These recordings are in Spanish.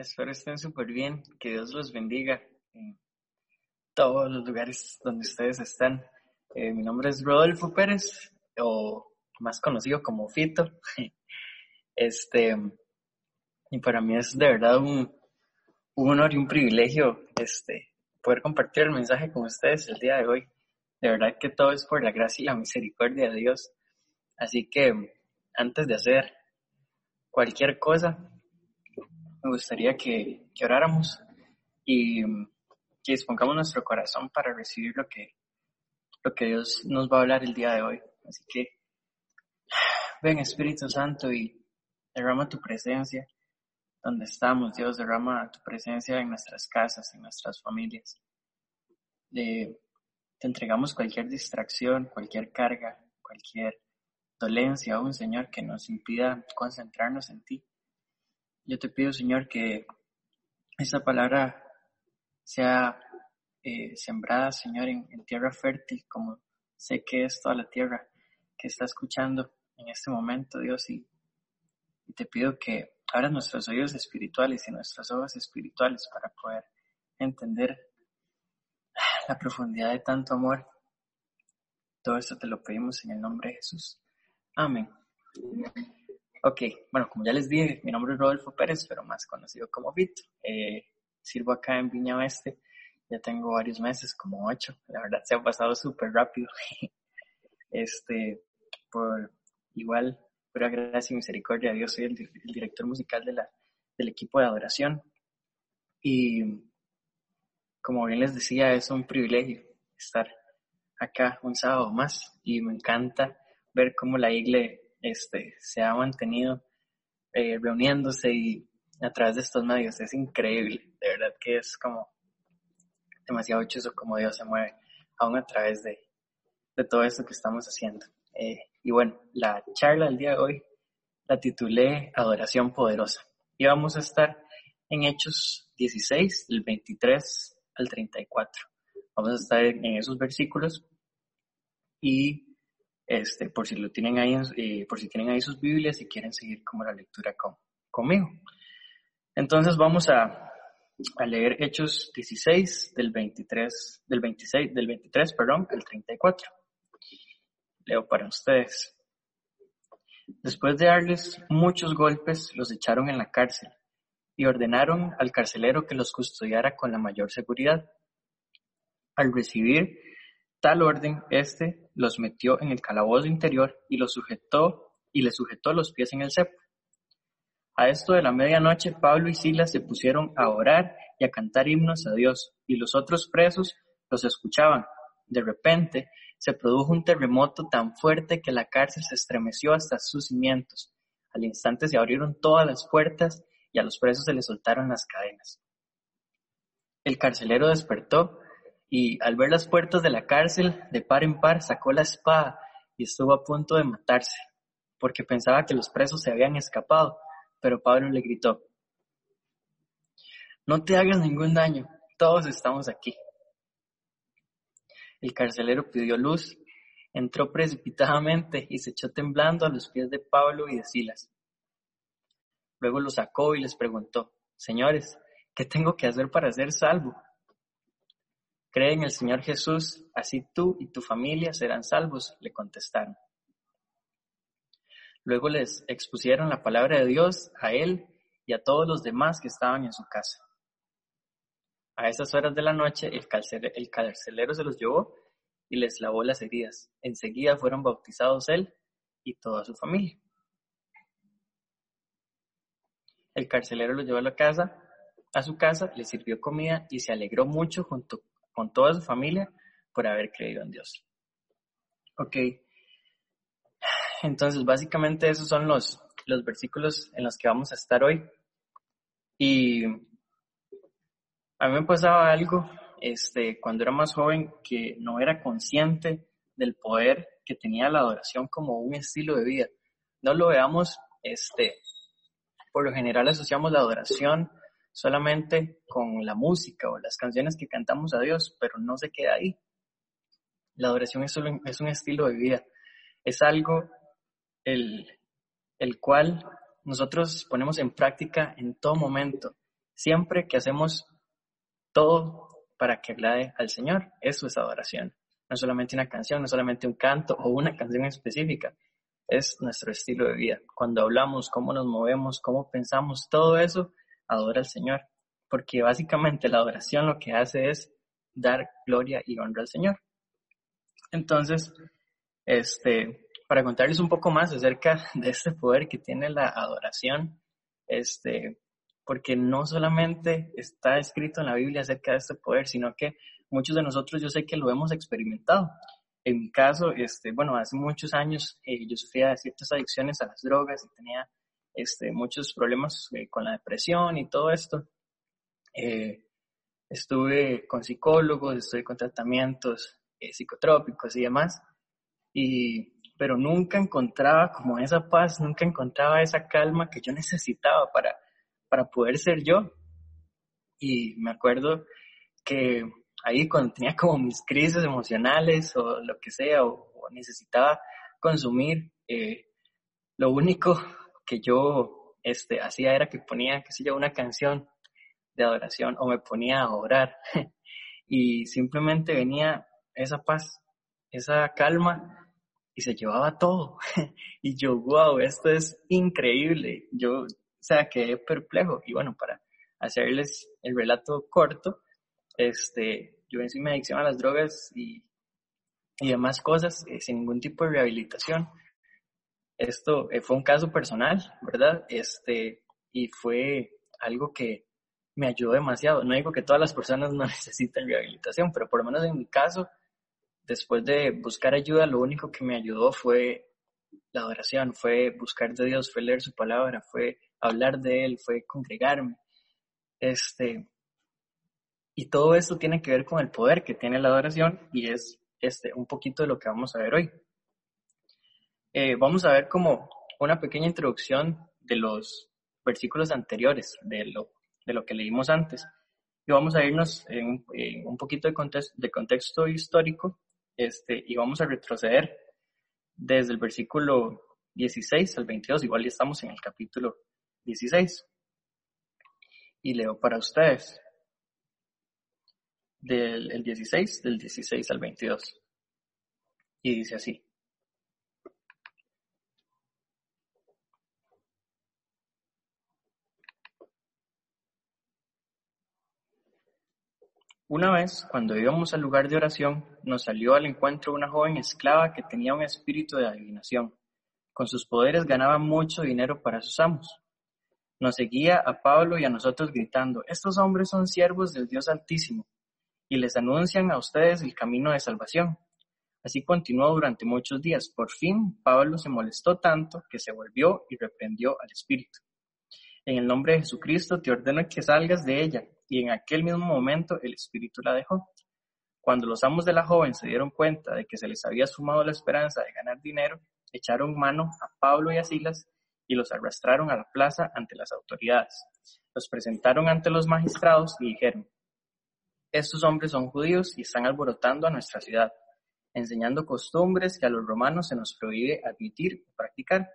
Espero estén súper bien. Que Dios los bendiga en todos los lugares donde ustedes están. Eh, mi nombre es Rodolfo Pérez, o más conocido como Fito. Este, y para mí es de verdad un, un honor y un privilegio este, poder compartir el mensaje con ustedes el día de hoy. De verdad que todo es por la gracia y la misericordia de Dios. Así que antes de hacer cualquier cosa, me gustaría que, oráramos y que dispongamos nuestro corazón para recibir lo que, lo que Dios nos va a hablar el día de hoy. Así que ven Espíritu Santo y derrama tu presencia donde estamos, Dios, derrama tu presencia en nuestras casas, en nuestras familias. te entregamos cualquier distracción, cualquier carga, cualquier dolencia, un Señor, que nos impida concentrarnos en ti. Yo te pido, Señor, que esa palabra sea eh, sembrada, Señor, en, tierra fértil, como sé que es toda la tierra que está escuchando en este momento, Dios, y, te pido que abras nuestros oídos espirituales y nuestras ojos espirituales para poder entender la profundidad de tanto amor. Todo esto te lo pedimos en el nombre de Jesús. Amén. Ok, bueno, como ya les dije, mi nombre es Rodolfo Pérez, pero más conocido como Vito. Eh, sirvo acá en Viña Oeste, ya tengo varios meses, como ocho. La verdad se ha pasado súper rápido. este, por igual, por gracia y misericordia de Dios, soy el, director musical de la, del equipo de adoración. Y como bien les decía, es un privilegio estar acá un sábado más y me encanta ver cómo la iglesia este, se ha mantenido eh, reuniéndose y a través de estos medios. Es increíble, de verdad que es como demasiado chuzo como Dios se mueve aún a través de, de todo esto que estamos haciendo. Eh, y bueno, la charla del día de hoy la titulé Adoración Poderosa. Y vamos a estar en Hechos 16, del 23 al 34. Vamos a estar en esos versículos y este, por si lo tienen ahí, eh, por si tienen ahí sus Biblias y quieren seguir como la lectura con, conmigo. Entonces vamos a, a, leer Hechos 16 del 23, del 26, del 23, perdón, al 34. Leo para ustedes. Después de darles muchos golpes, los echaron en la cárcel y ordenaron al carcelero que los custodiara con la mayor seguridad. Al recibir tal orden, éste los metió en el calabozo interior y los sujetó y le sujetó los pies en el cepo. A esto de la medianoche, Pablo y Silas se pusieron a orar y a cantar himnos a Dios, y los otros presos los escuchaban. De repente, se produjo un terremoto tan fuerte que la cárcel se estremeció hasta sus cimientos. Al instante se abrieron todas las puertas y a los presos se les soltaron las cadenas. El carcelero despertó y al ver las puertas de la cárcel, de par en par, sacó la espada y estuvo a punto de matarse, porque pensaba que los presos se habían escapado, pero Pablo le gritó, no te hagas ningún daño, todos estamos aquí. El carcelero pidió luz, entró precipitadamente y se echó temblando a los pies de Pablo y de Silas. Luego lo sacó y les preguntó, Señores, ¿qué tengo que hacer para ser salvo? Cree en el Señor Jesús, así tú y tu familia serán salvos, le contestaron. Luego les expusieron la palabra de Dios a él y a todos los demás que estaban en su casa. A esas horas de la noche el, carcelero se los llevó y les lavó las heridas. Enseguida fueron bautizados él y toda su familia. El carcelero los llevó a la casa, a su casa, le sirvió comida y se alegró mucho junto con toda su familia por haber creído en Dios. Ok. Entonces, básicamente esos son los, los versículos en los que vamos a estar hoy. Y a mí me pasaba algo este, cuando era más joven que no era consciente del poder que tenía la adoración como un estilo de vida. No lo veamos, este, por lo general asociamos la adoración solamente con la música o las canciones que cantamos a Dios, pero no se queda ahí. La adoración es, solo, es un estilo de vida, es algo el, el cual nosotros ponemos en práctica en todo momento, siempre que hacemos todo para que agrade al Señor. Eso es adoración. No solamente una canción, no solamente un canto o una canción específica. Es nuestro estilo de vida. Cuando hablamos, cómo nos movemos, cómo pensamos, todo eso adora al Señor. Porque básicamente la adoración lo que hace es dar gloria y honra al Señor. Entonces, este, para contarles un poco más acerca de este poder que tiene la adoración, este, porque no solamente está escrito en la Biblia acerca de este poder, sino que muchos de nosotros yo sé que lo hemos experimentado. En mi caso, este, bueno, hace muchos años eh, yo sufría de ciertas adicciones a las drogas y tenía este, muchos problemas eh, con la depresión y todo esto. Eh, estuve con psicólogos, estuve con tratamientos psicotrópicos y demás, y, pero nunca encontraba como esa paz, nunca encontraba esa calma que yo necesitaba para para poder ser yo. Y me acuerdo que ahí cuando tenía como mis crisis emocionales o lo que sea, o, necesitaba consumir, eh, lo único que yo este, hacía era que ponía, qué sé yo, una canción de adoración o me ponía a orar y simplemente venía esa paz, esa calma y se llevaba todo. y yo, wow, esto es increíble. Yo o sea, quedé perplejo. Y bueno, para hacerles el relato corto, este, yo vencí mi adicción a las drogas y, y demás cosas eh, sin ningún tipo de rehabilitación. Esto eh, fue un caso personal, ¿verdad? Este, y fue algo que me ayudó demasiado. No digo que todas las personas no necesiten rehabilitación, pero por lo menos en mi caso, después de buscar ayuda, lo único que me ayudó fue la adoración, fue buscar de Dios, fue leer su palabra, fue hablar de Él, fue congregarme. Este, y todo esto tiene que ver con el poder que tiene la adoración y es este, un poquito de lo que vamos a ver hoy. Eh, vamos a ver como una pequeña introducción de los versículos anteriores, de lo, de lo que leímos antes. Y vamos a irnos en, un poquito de contexto, de contexto histórico este, y vamos a retroceder desde el versículo 16 al 22, igual ya estamos en el capítulo 16. Y leo para ustedes del el 16, del 16 al 22. Y dice así. Una vez, cuando íbamos al lugar de oración, nos salió al encuentro una joven esclava que tenía un espíritu de adivinación. Con sus poderes ganaba mucho dinero para sus amos. Nos seguía a Pablo y a nosotros gritando, estos hombres son siervos del Dios Altísimo, y les anuncian a ustedes el camino de salvación. Así continuó durante muchos días. Por fin Pablo se molestó tanto que se volvió y reprendió al espíritu. En el nombre de Jesucristo te ordeno que salgas de ella. Y en aquel mismo momento el espíritu la dejó. Cuando los amos de la joven se dieron cuenta de que se les había sumado la esperanza de ganar dinero, echaron mano a Pablo y a Silas y los arrastraron a la plaza ante las autoridades. Los presentaron ante los magistrados y dijeron, estos hombres son judíos y están alborotando a nuestra ciudad, enseñando costumbres que a los romanos se nos prohíbe admitir o practicar.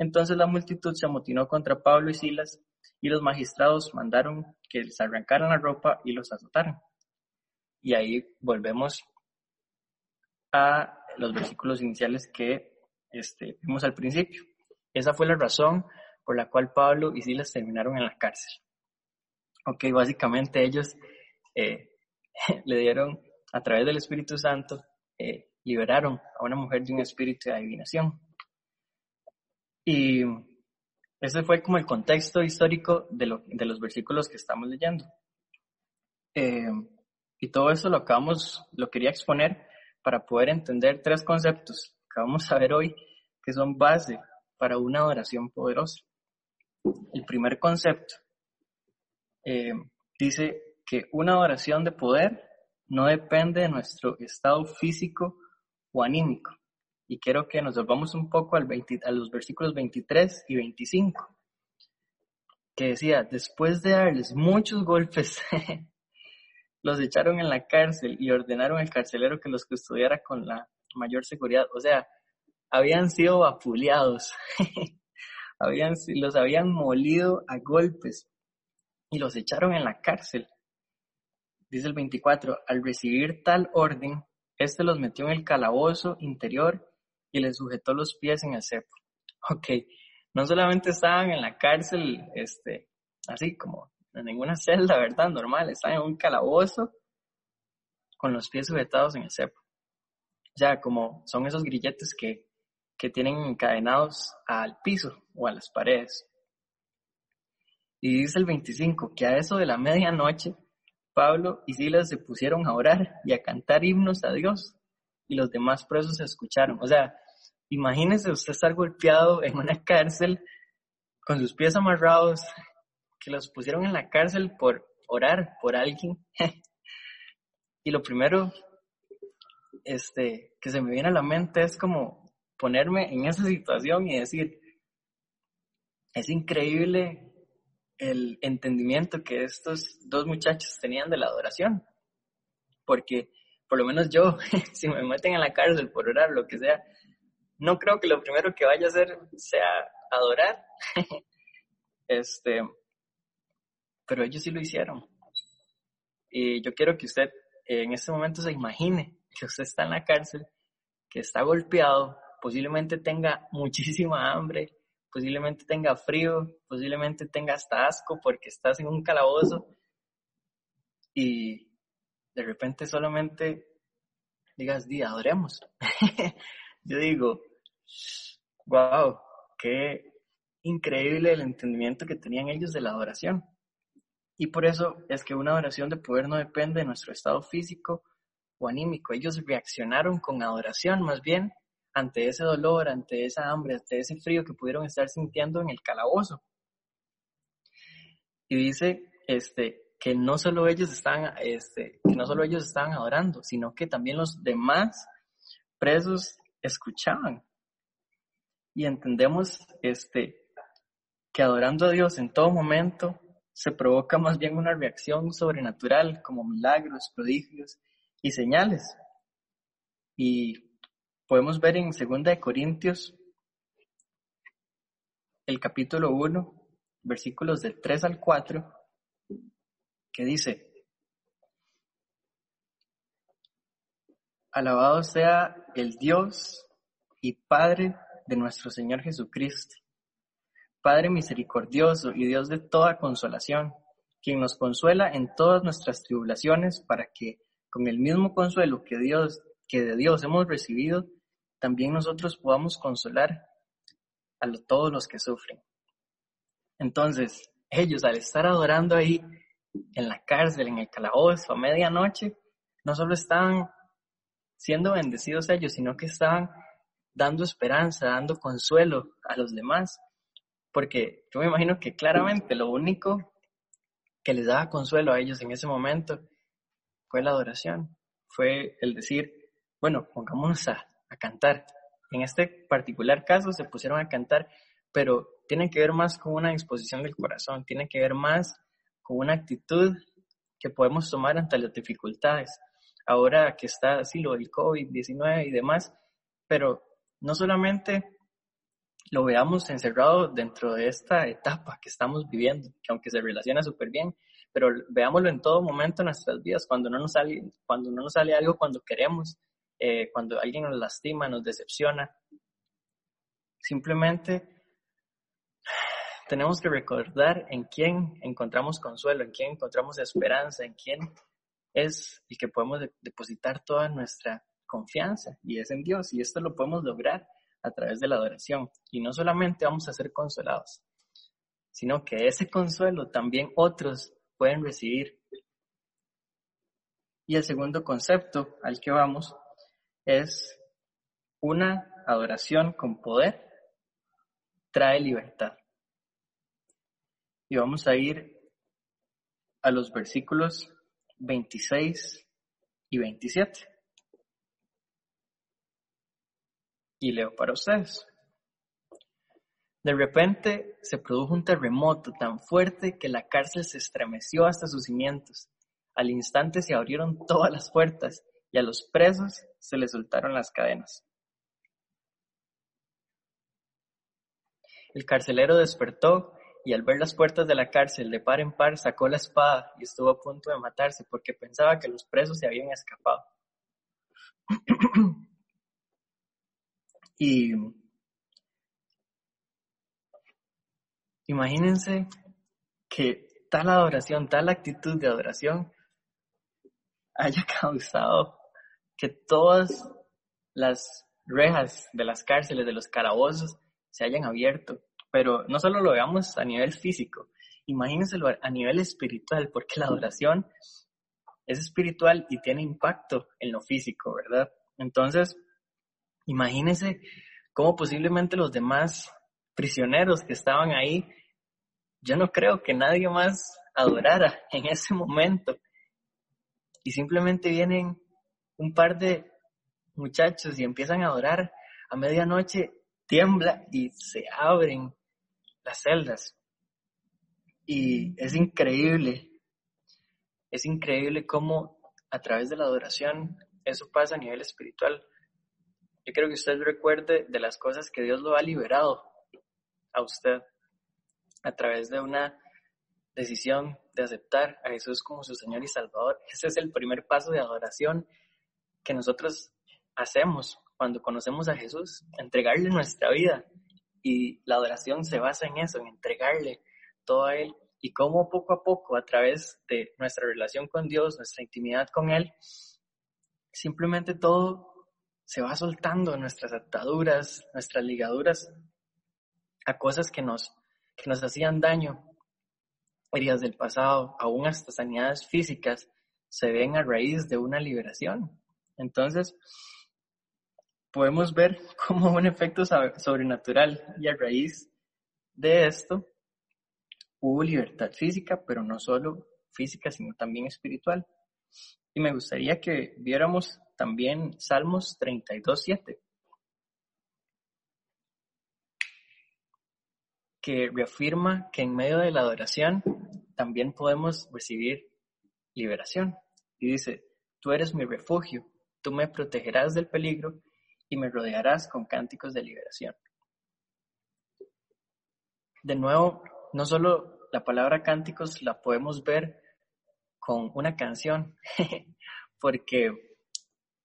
Entonces la multitud se amotinó contra Pablo y Silas y los magistrados mandaron que les arrancaran la ropa y los azotaran. Y ahí volvemos a los versículos iniciales que este, vimos al principio. Esa fue la razón por la cual Pablo y Silas terminaron en la cárcel. Ok, básicamente ellos eh, le dieron, a través del Espíritu Santo, eh, liberaron a una mujer de un espíritu de adivinación. Y ese fue como el contexto histórico de, los versículos que estamos leyendo. Eh, y todo eso lo acabamos, lo quería exponer para poder entender tres conceptos que vamos a ver hoy, que son base para una oración poderosa. El primer concepto eh, dice que una oración de poder no depende de nuestro estado físico o anímico. Y quiero que nos volvamos un poco al a los versículos 23 y 25, que decía, después de darles muchos golpes, los echaron en la cárcel y ordenaron al carcelero que los custodiara con la mayor seguridad. O sea, habían sido vapuleados, habían, los habían molido a golpes. y los echaron en la cárcel. Dice el 24, al recibir tal orden, éste los metió en el calabozo interior y les sujetó los pies en el cepo. Ok, no solamente estaban en la cárcel, este, así como en ninguna celda, ¿verdad? Normal, estaban en un calabozo con los pies sujetados en el cepo. O como son esos grilletes que, que tienen encadenados al piso o a las paredes. Y dice el 25 que a eso de la medianoche, Pablo y Silas se pusieron a orar y a cantar himnos a Dios y los demás presos se escucharon. O sea, imagínese usted estar golpeado en una cárcel con sus pies amarrados, que los pusieron en la cárcel por orar por alguien. y lo primero este, que se me viene a la mente es como ponerme en esa situación y decir, es increíble el entendimiento que estos dos muchachos tenían de la adoración. Porque por lo menos yo, si me meten en la cárcel por orar, lo que sea, no creo que lo primero que vaya a hacer sea adorar. este, pero ellos sí lo hicieron. Y yo quiero que usted en este momento se imagine que usted está en la cárcel, que está golpeado, posiblemente tenga muchísima hambre, posiblemente tenga frío, posiblemente tenga hasta asco porque estás en un calabozo y de repente solamente digas, di, adoremos. Yo digo, wow, qué increíble el entendimiento que tenían ellos de la adoración. Y por eso es que una adoración de poder no depende de nuestro estado físico o anímico. Ellos reaccionaron con adoración más bien ante ese dolor, ante esa hambre, ante ese frío que pudieron estar sintiendo en el calabozo. Y dice este, que no solo ellos estaban, este, que no solo ellos estaban adorando, sino que también los demás presos escuchaban. Y entendemos este, que adorando a Dios en todo momento se provoca más bien una reacción sobrenatural como milagros, prodigios y señales. Y podemos ver en 2 Corintios, el capítulo 1, versículos del 3 al 4, que dice, Alabado sea el Dios y Padre de nuestro Señor Jesucristo, Padre misericordioso y Dios de toda consolación, quien nos consuela en todas nuestras tribulaciones para que, con el mismo consuelo que Dios que de Dios hemos recibido, también nosotros podamos consolar a todos los que sufren. Entonces, ellos al estar adorando ahí en la cárcel, en el calabozo, a medianoche, no solo estaban siendo bendecidos ellos, sino que estaban dando esperanza, dando consuelo a los demás. Porque yo me imagino que claramente lo único que les daba consuelo a ellos en ese momento fue la adoración, fue el decir, bueno, pongámonos a, a cantar. En este particular caso se pusieron a cantar, pero tiene que ver más con una disposición del corazón, tiene que ver más una actitud que podemos tomar ante las dificultades. Ahora que está así lo del COVID-19 y demás, pero no solamente lo veamos encerrado dentro de esta etapa que estamos viviendo, que aunque se relaciona súper bien, pero veámoslo en todo momento en nuestras vidas, cuando no nos sale, cuando no nos sale algo cuando queremos, eh, cuando alguien nos lastima, nos decepciona. Simplemente tenemos que recordar en quién encontramos consuelo, en quién encontramos esperanza, en quién es el que podemos depositar toda nuestra confianza y es en Dios. Y esto lo podemos lograr a través de la adoración. Y no solamente vamos a ser consolados, sino que ese consuelo también otros pueden recibir. Y el segundo concepto al que vamos es una adoración con poder, trae libertad. Y vamos a ir a los versículos 26 y 27. Y leo para ustedes. De repente se produjo un terremoto tan fuerte que la cárcel se estremeció hasta sus cimientos. Al instante se abrieron todas las puertas y a los presos se les soltaron las cadenas. El carcelero despertó y al ver las puertas de la cárcel de par en par sacó la espada y estuvo a punto de matarse porque pensaba que los presos se habían escapado. y imagínense que tal adoración, tal actitud de adoración haya causado que todas las rejas de las cárceles, de los calabozos, se hayan abierto. Pero no solo lo veamos a nivel físico, imagínenselo a nivel espiritual, porque la adoración es espiritual y tiene impacto en lo físico, ¿verdad? Entonces, imagínense cómo posiblemente los demás prisioneros que estaban ahí, yo no creo que nadie más adorara en ese momento. Y simplemente vienen un par de muchachos y empiezan a adorar a medianoche, tiembla y se abren las celdas. Y es increíble, es increíble cómo a través de la adoración eso pasa a nivel espiritual. Yo creo que usted recuerde de las cosas que Dios lo ha liberado a usted a través de una decisión de aceptar a Jesús como su Señor y Salvador. Ese es el primer paso de adoración que nosotros hacemos cuando conocemos a Jesús, entregarle nuestra vida. Y la adoración se basa en eso, en entregarle todo a Él. Y cómo poco a poco, a través de nuestra relación con Dios, nuestra intimidad con Él, simplemente todo se va soltando, nuestras ataduras, nuestras ligaduras a cosas que nos, que nos hacían daño, heridas del pasado, aún hasta sanidades físicas, se ven a raíz de una liberación. Entonces, podemos ver como un efecto sobrenatural y a raíz de esto hubo libertad física, pero no solo física, sino también espiritual. Y me gustaría que viéramos también Salmos 32.7, que reafirma que en medio de la adoración también podemos recibir liberación. Y dice, tú eres mi refugio, tú me protegerás del peligro y me rodearás con cánticos de liberación. De nuevo, no solo la palabra cánticos la podemos ver con una canción, porque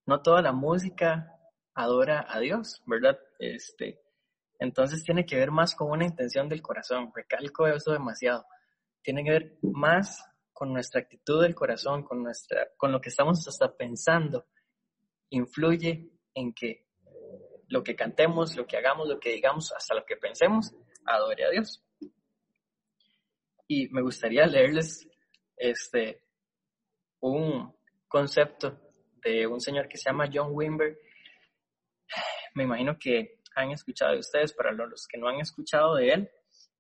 no toda la música adora a Dios, ¿verdad? Este, entonces tiene que ver más con una intención del corazón, recalco eso demasiado. Tiene que ver más con nuestra actitud del corazón, con nuestra con lo que estamos hasta pensando. Influye en que lo que cantemos, lo que hagamos, lo que digamos, hasta lo que pensemos, adore a Dios. Y me gustaría leerles este, un concepto de un señor que se llama John Wimber. Me imagino que han escuchado de ustedes, para los que no han escuchado de él,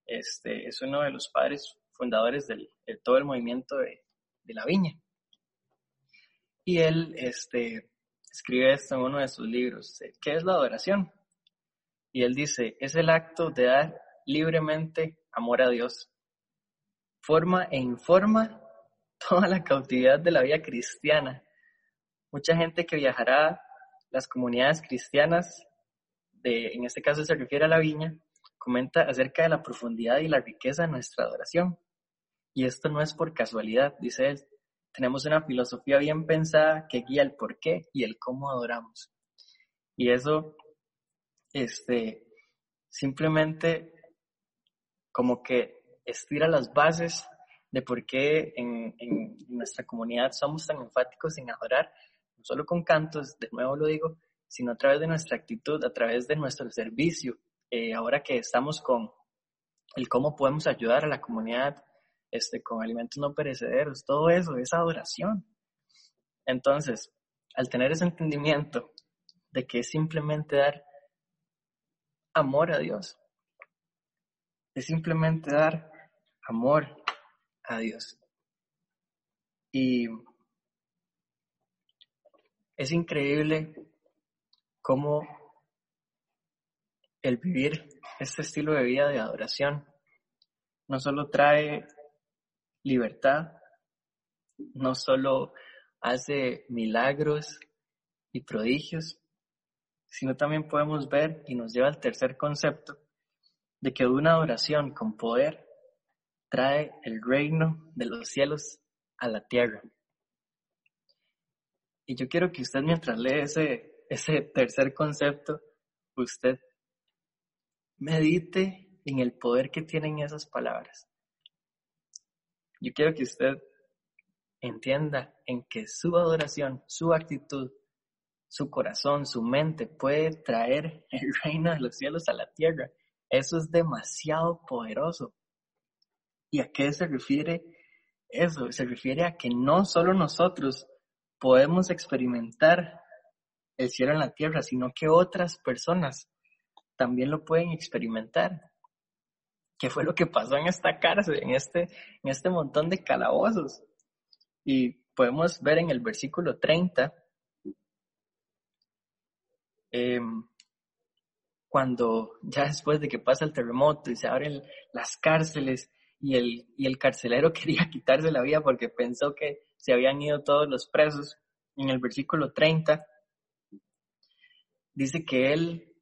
este, es uno de los padres fundadores del, de todo el movimiento de, de la viña. Y él este, escribe esto en uno de sus libros. ¿Qué es la adoración? Y él dice, es el acto de dar libremente amor a Dios. Forma e informa toda la cautividad de la vida cristiana. Mucha gente que viajará a las comunidades cristianas, de, en este caso se refiere a la viña, comenta acerca de la profundidad y la riqueza de nuestra adoración. Y esto no es por casualidad, dice él, tenemos una filosofía bien pensada que guía el por qué y el cómo adoramos. Y eso, este, simplemente como que estira las bases de por qué en, nuestra comunidad somos tan enfáticos en adorar, no solo con cantos, de nuevo lo digo, sino a través de nuestra actitud, a través de nuestro servicio. Eh, ahora que estamos con el cómo podemos ayudar a la comunidad este, con alimentos no perecederos, todo eso es adoración. Entonces, al tener ese entendimiento de que es simplemente dar amor a Dios, es simplemente dar amor a Dios. Y es increíble cómo el vivir este estilo de vida de adoración no solo trae libertad, no solo hace milagros y prodigios, sino también podemos ver y nos lleva al tercer concepto de que una adoración con poder trae el reino de los cielos a la tierra. Y yo quiero que usted mientras lee ese, ese tercer concepto, usted medite en el poder que tienen esas palabras. Yo quiero que usted entienda en que su adoración, su actitud, su corazón, su mente puede traer el reino de los cielos a la tierra. Eso es demasiado poderoso. ¿Y a qué se refiere eso? Se refiere a que no solo nosotros podemos experimentar el cielo en la tierra, sino que otras personas también lo pueden experimentar. ¿Qué fue lo que pasó en esta cárcel, en este, en este montón de calabozos? Y podemos ver en el versículo 30, em, cuando ya después de que pasa el terremoto y se abren las cárceles y el, y el carcelero quería quitarse la vida porque pensó que se habían ido todos los presos, en el versículo 30, dice que él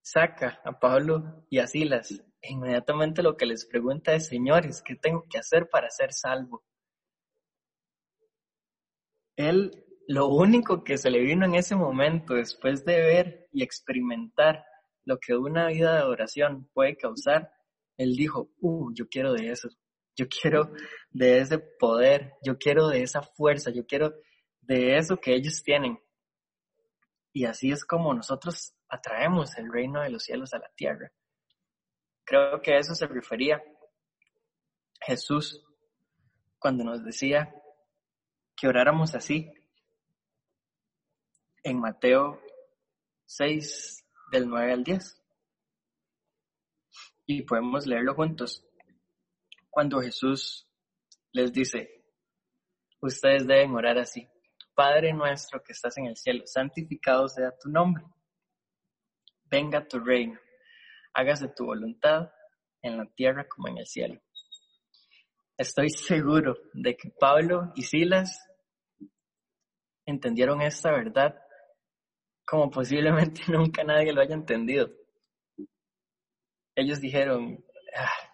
saca a Pablo y a Silas. Inmediatamente lo que les pregunta es, señores, ¿qué tengo que hacer para ser salvo? Él, lo único que se le vino en ese momento, después de ver y experimentar lo que una vida de oración puede causar, él dijo, uh, yo quiero de eso, yo quiero de ese poder, yo quiero de esa fuerza, yo quiero de eso que ellos tienen. Y así es como nosotros atraemos el reino de los cielos a la tierra. Creo que a eso se refería Jesús cuando nos decía que oráramos así en Mateo 6 del 9 al 10. Y podemos leerlo juntos. Cuando Jesús les dice, ustedes deben orar así. Padre nuestro que estás en el cielo, santificado sea tu nombre. Venga tu reino. Hágase tu voluntad en la tierra como en el cielo. Estoy seguro de que Pablo y Silas entendieron esta verdad como posiblemente nunca nadie lo haya entendido. Ellos dijeron, ah,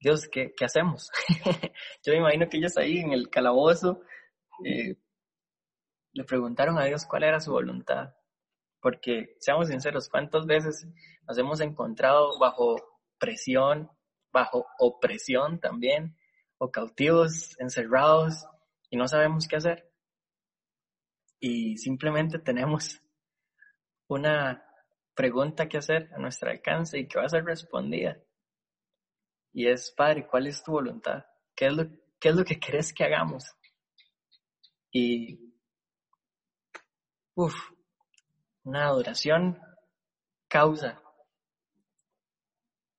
Dios, ¿qué, hacemos? Yo me imagino que ellos ahí en el calabozo eh, le preguntaron a Dios cuál era su voluntad. Porque, seamos sinceros, ¿cuántas veces nos hemos encontrado bajo presión, bajo opresión también, o cautivos, encerrados, y no sabemos qué hacer? Y simplemente tenemos una pregunta que hacer a nuestro alcance y que va a ser respondida. Y es, Padre, ¿cuál es tu voluntad? ¿Qué es lo, qué es lo que querés que hagamos? Y Uf, una adoración causa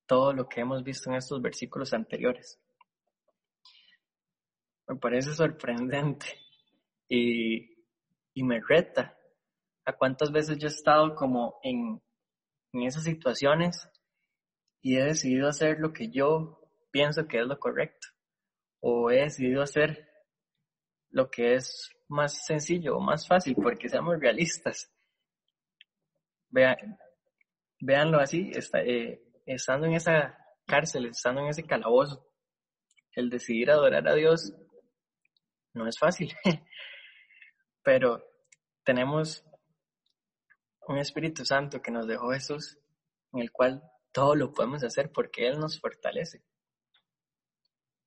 todo lo que hemos visto en estos versículos anteriores. Me parece sorprendente y, y me reta a cuántas veces yo he estado como en, en esas situaciones y he decidido hacer lo que yo pienso que es lo correcto o he decidido hacer lo que es más sencillo o más fácil, porque seamos realistas. Vean, véanlo así, está, eh, estando en esa cárcel, estando en ese calabozo, el decidir adorar a Dios no es fácil, pero tenemos un Espíritu Santo que nos dejó Jesús, en el cual todo lo podemos hacer porque Él nos fortalece.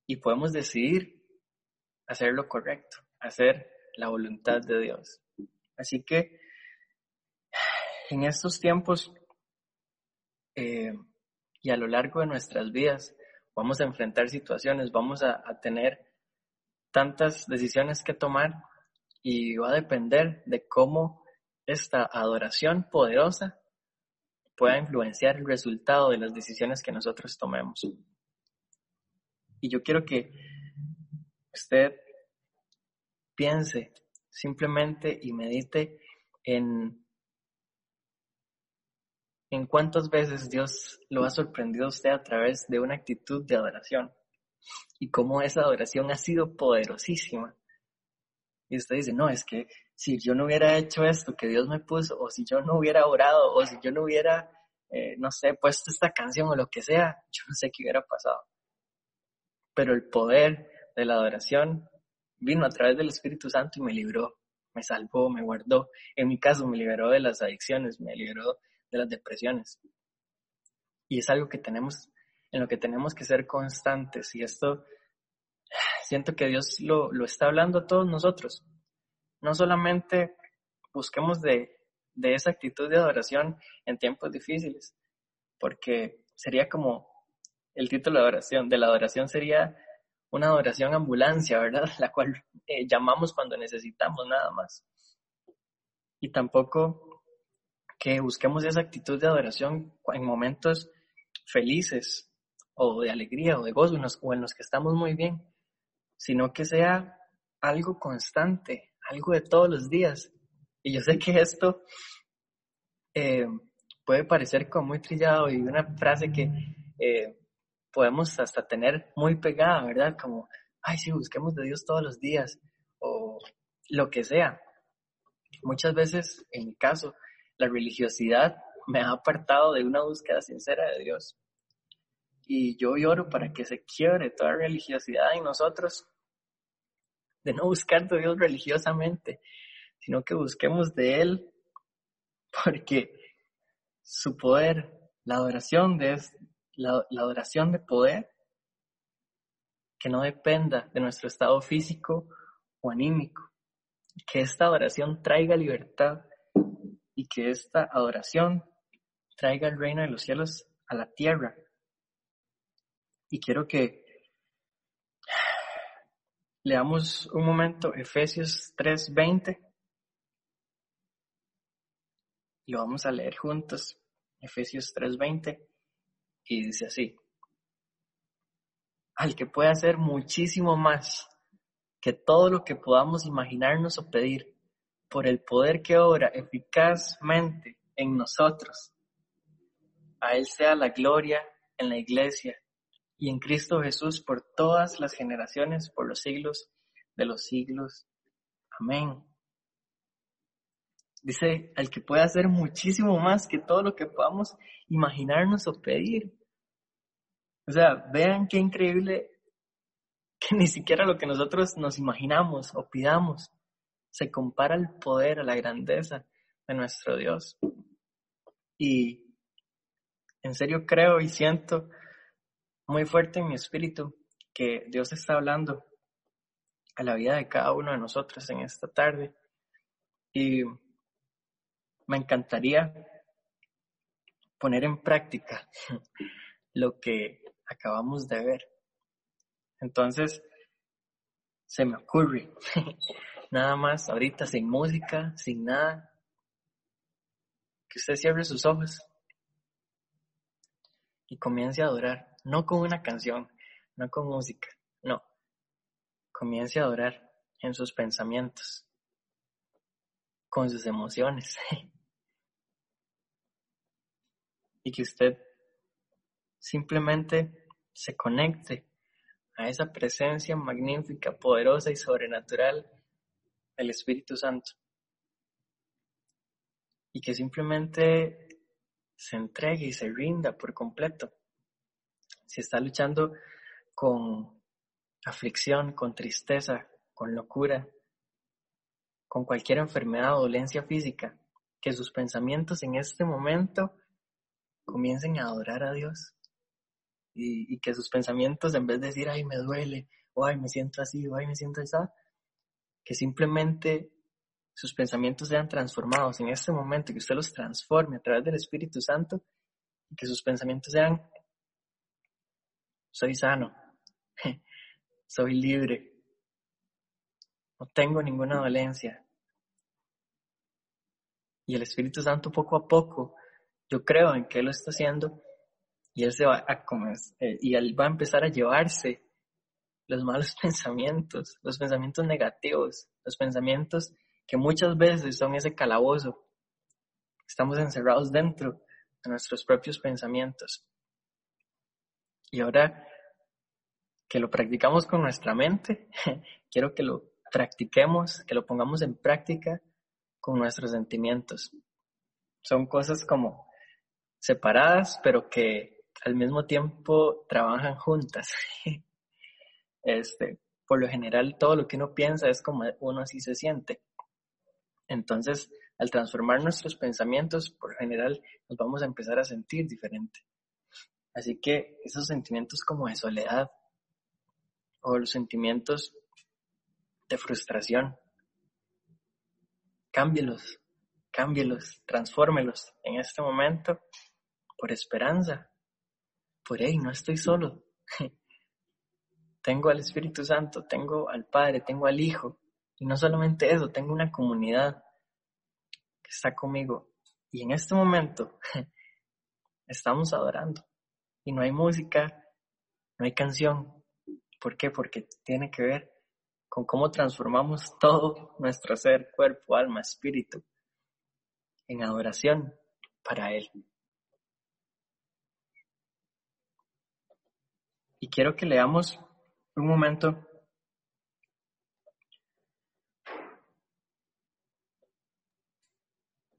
Y podemos decidir hacer lo correcto, hacer la voluntad de Dios. Así que en estos tiempos eh, y a lo largo de nuestras vidas vamos a enfrentar situaciones, vamos a, a tener tantas decisiones que tomar y va a depender de cómo esta adoración poderosa pueda influenciar el resultado de las decisiones que nosotros tomemos. Y yo quiero que usted piense simplemente y medite en, en cuántas veces Dios lo ha sorprendido a usted a través de una actitud de adoración y cómo esa adoración ha sido poderosísima. Y usted dice, no, es que si yo no hubiera hecho esto que Dios me puso, o si yo no hubiera orado, o si yo no hubiera, eh, no sé, puesto esta canción o lo que sea, yo no sé qué hubiera pasado. pero el poder de la adoración vino a través del Espíritu Santo y me libró, me salvó, me guardó. En mi caso, me liberó de las adicciones, me liberó de las depresiones. Y es algo que tenemos, en lo que tenemos que ser constantes. Y esto siento que Dios lo, lo está hablando a todos nosotros. No solamente busquemos de, de esa actitud de adoración en tiempos difíciles, porque sería como el título de adoración, de la adoración sería una adoración ambulancia, ¿verdad? La cual eh, llamamos cuando necesitamos nada más. Y tampoco que busquemos esa actitud de adoración en momentos felices o de alegría o de gozo o en los que estamos muy bien, sino que sea algo constante, algo de todos los días. Y yo sé que esto eh, puede parecer como muy trillado y una frase que eh, podemos hasta tener muy pegada, ¿verdad? Como, ay, sí, busquemos de Dios todos los días o lo que sea. Muchas veces, en mi caso, la religiosidad me ha apartado de una búsqueda sincera de Dios. Y yo lloro para que se quiebre toda religiosidad en nosotros de no buscar de Dios religiosamente, sino que busquemos de Él, porque su poder, la adoración de la, la adoración de poder, que no dependa de nuestro estado físico o anímico, que esta adoración traiga libertad y que esta adoración traiga el reino de los cielos a la tierra. Y quiero que Leamos un momento Efesios 3:20 y lo vamos a leer juntos. Efesios 3:20 y dice así. Al que puede hacer muchísimo más que todo lo que podamos imaginarnos o pedir por el poder que obra eficazmente en nosotros. A Él sea la gloria en la iglesia y en Cristo Jesús por todas las generaciones, por los siglos de los siglos. Amén. Dice, al que puede hacer muchísimo más que todo lo que podamos imaginarnos o pedir. O sea, vean qué increíble que ni siquiera lo que nosotros nos imaginamos o pidamos se compara al poder, a la grandeza de nuestro Dios. Y en serio creo y siento muy fuerte en mi espíritu que Dios está hablando a la vida de cada uno de nosotros en esta tarde. Y me encantaría poner en práctica lo que acabamos de ver. Entonces, se me ocurre, nada más ahorita sin música, sin nada, que usted cierre sus ojos y comience a adorar no con una canción, no con música, no. Comience a adorar en sus pensamientos, con sus emociones. y que usted simplemente se conecte a esa presencia magnífica, poderosa y sobrenatural del Espíritu Santo. Y que simplemente se entregue y se rinda por completo si está luchando con aflicción, con tristeza, con locura, con cualquier enfermedad o dolencia física, que sus pensamientos en este momento comiencen a adorar a Dios y, que sus pensamientos en vez de decir, ay, me duele, o ay, me siento así, o ay, me siento así, que simplemente sus pensamientos sean transformados en este momento, que usted los transforme a través del Espíritu Santo y que sus pensamientos sean soy sano, soy libre, no tengo ninguna dolencia. Y el Espíritu Santo poco a poco, yo creo en que Él lo está haciendo y Él se va a eh, y Él va a empezar a llevarse los malos pensamientos, los pensamientos negativos, los pensamientos que muchas veces son ese calabozo. Estamos encerrados dentro de nuestros propios pensamientos. Y ahora que lo practicamos con nuestra mente, quiero que lo practiquemos, que lo pongamos en práctica con nuestros sentimientos. Son cosas como separadas, pero que al mismo tiempo trabajan juntas. este, por lo general todo lo que uno piensa es como uno así se siente. Entonces, al transformar nuestros pensamientos, por lo general nos vamos a empezar a sentir diferente. Así que esos sentimientos como de soledad o los sentimientos de frustración, cámbielos, cámbielos, transfórmelos en este momento por esperanza, por, hey, no estoy solo. tengo al Espíritu Santo, tengo al Padre, tengo al Hijo. Y no solamente eso, tengo una comunidad que está conmigo. Y en este momento estamos adorando. Y no hay música, no hay canción. ¿Por qué? Porque tiene que ver con cómo transformamos todo nuestro ser, cuerpo, alma, espíritu en adoración para Él. Y quiero que leamos un momento.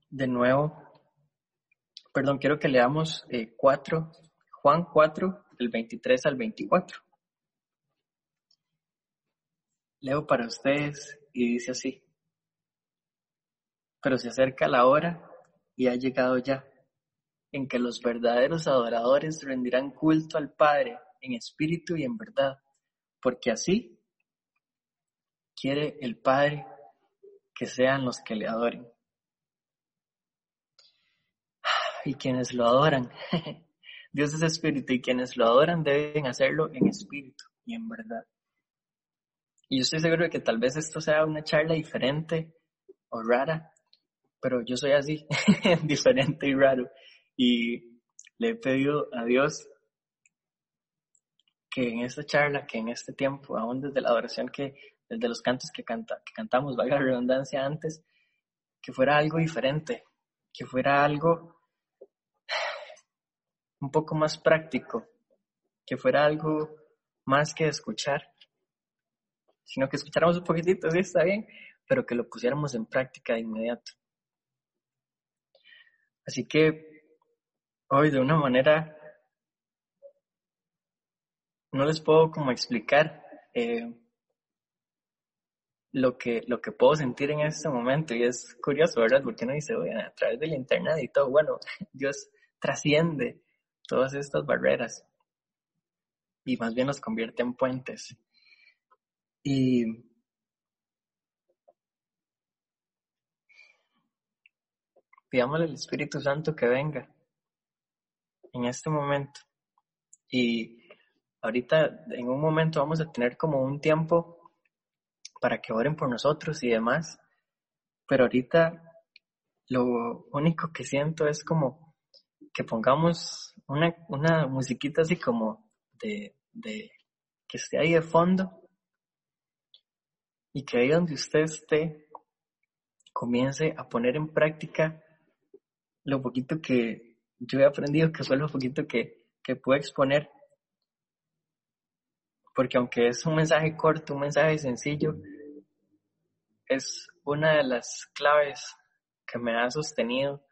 De nuevo, perdón, quiero que leamos eh, Juan 4, del 23 al 24. Leo para ustedes y dice así, pero se acerca la hora y ha llegado ya, en que los verdaderos adoradores rendirán culto al Padre en espíritu y en verdad, porque así quiere el Padre que sean los que le adoren. Y quienes lo adoran, Dios es espíritu y quienes lo adoran deben hacerlo en espíritu y en verdad. Y yo estoy seguro de que tal vez esto sea una charla diferente o rara, pero yo soy así, diferente y raro. Y le he pedido a Dios que en esta charla, que en este tiempo, aún desde la adoración que, desde los cantos que, canta, que cantamos, valga la redundancia antes, que fuera algo diferente, que fuera algo un poco más práctico, que fuera algo más que escuchar, sino que escucháramos un poquitito, sí, está bien, pero que lo pusiéramos en práctica de inmediato. Así que hoy de una manera no les puedo como explicar eh, lo, que, lo que puedo sentir en este momento y es curioso, ¿verdad? Porque uno dice, a través del internet y todo, bueno, Dios trasciende todas estas barreras y más bien los convierte en puentes. Y pidámosle al Espíritu Santo que venga en este momento. Y ahorita en un momento vamos a tener como un tiempo para que oren por nosotros y demás. Pero ahorita lo único que siento es como que pongamos una, una musiquita así como de, de que esté ahí de fondo y que ahí donde usted esté comience a poner en práctica lo poquito que yo he aprendido, que fue lo poquito que, que exponer. Porque aunque es un mensaje corto, un mensaje sencillo, es una de las claves que me ha sostenido